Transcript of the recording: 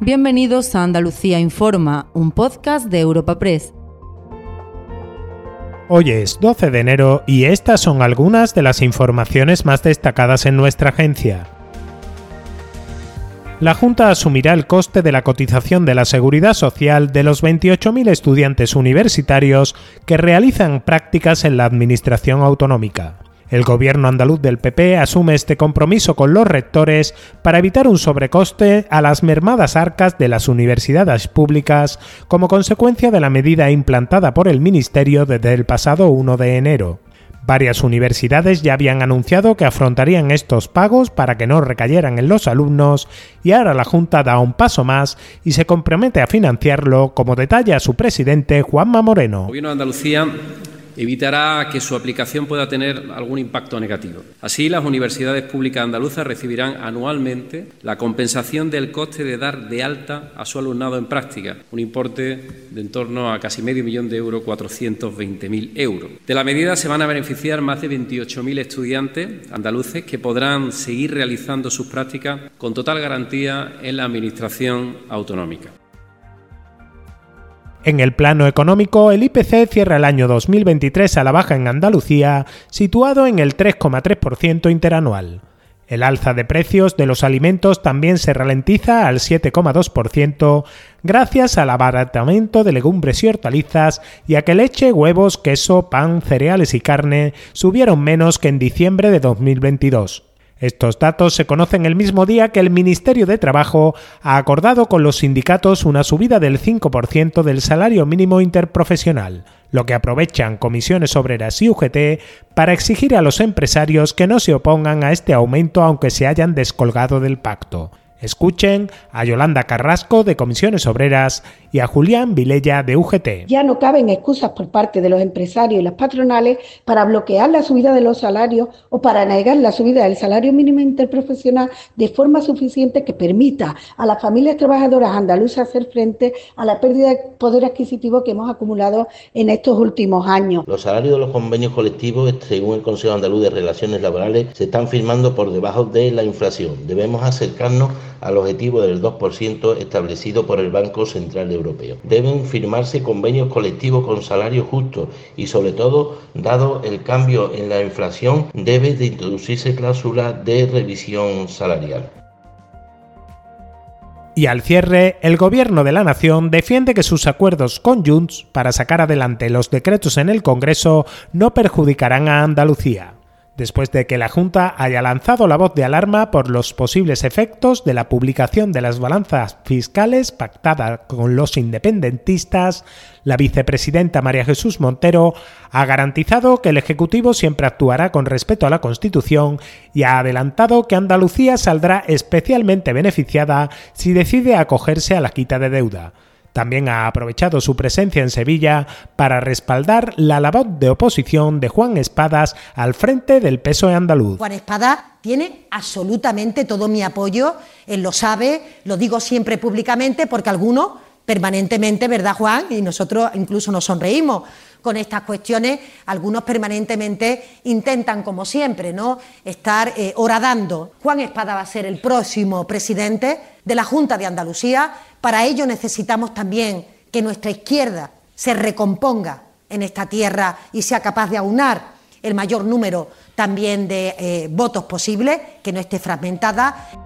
Bienvenidos a Andalucía Informa, un podcast de Europa Press. Hoy es 12 de enero y estas son algunas de las informaciones más destacadas en nuestra agencia. La Junta asumirá el coste de la cotización de la seguridad social de los 28.000 estudiantes universitarios que realizan prácticas en la Administración Autonómica. El gobierno andaluz del PP asume este compromiso con los rectores para evitar un sobrecoste a las mermadas arcas de las universidades públicas como consecuencia de la medida implantada por el Ministerio desde el pasado 1 de enero. Varias universidades ya habían anunciado que afrontarían estos pagos para que no recayeran en los alumnos y ahora la Junta da un paso más y se compromete a financiarlo, como detalla su presidente Juanma Moreno evitará que su aplicación pueda tener algún impacto negativo. Así, las universidades públicas andaluzas recibirán anualmente la compensación del coste de dar de alta a su alumnado en práctica, un importe de en torno a casi medio millón de euros, 420.000 euros. De la medida se van a beneficiar más de 28.000 estudiantes andaluces que podrán seguir realizando sus prácticas con total garantía en la Administración autonómica. En el plano económico, el IPC cierra el año 2023 a la baja en Andalucía, situado en el 3,3% interanual. El alza de precios de los alimentos también se ralentiza al 7,2% gracias al abaratamiento de legumbres y hortalizas y a que leche, huevos, queso, pan, cereales y carne subieron menos que en diciembre de 2022. Estos datos se conocen el mismo día que el Ministerio de Trabajo ha acordado con los sindicatos una subida del 5% del salario mínimo interprofesional, lo que aprovechan comisiones obreras y UGT para exigir a los empresarios que no se opongan a este aumento aunque se hayan descolgado del pacto. Escuchen a Yolanda Carrasco de Comisiones Obreras y a Julián Vilella de UGT. Ya no caben excusas por parte de los empresarios y las patronales para bloquear la subida de los salarios o para negar la subida del salario mínimo interprofesional de forma suficiente que permita a las familias trabajadoras andaluzas hacer frente a la pérdida de poder adquisitivo que hemos acumulado en estos últimos años. Los salarios de los convenios colectivos, según el Consejo Andaluz de Relaciones Laborales, se están firmando por debajo de la inflación. Debemos acercarnos al objetivo del 2% establecido por el Banco Central Europeo. Deben firmarse convenios colectivos con salarios justos y sobre todo, dado el cambio en la inflación, debe de introducirse cláusula de revisión salarial. Y al cierre, el Gobierno de la Nación defiende que sus acuerdos con Junts para sacar adelante los decretos en el Congreso no perjudicarán a Andalucía después de que la Junta haya lanzado la voz de alarma por los posibles efectos de la publicación de las balanzas fiscales pactada con los independentistas, la vicepresidenta María Jesús Montero ha garantizado que el Ejecutivo siempre actuará con respeto a la Constitución y ha adelantado que Andalucía saldrá especialmente beneficiada si decide acogerse a la quita de deuda. También ha aprovechado su presencia en Sevilla para respaldar la labor de oposición de Juan Espadas al frente del PSOE andaluz. Juan Espadas tiene absolutamente todo mi apoyo, él lo sabe, lo digo siempre públicamente porque algunos permanentemente, ¿verdad Juan? Y nosotros incluso nos sonreímos con estas cuestiones, algunos permanentemente intentan, como siempre, ¿no? estar eh, horadando. Juan Espada va a ser el próximo presidente de la Junta de Andalucía, para ello necesitamos también que nuestra izquierda se recomponga en esta tierra y sea capaz de aunar el mayor número también de eh, votos posible, que no esté fragmentada.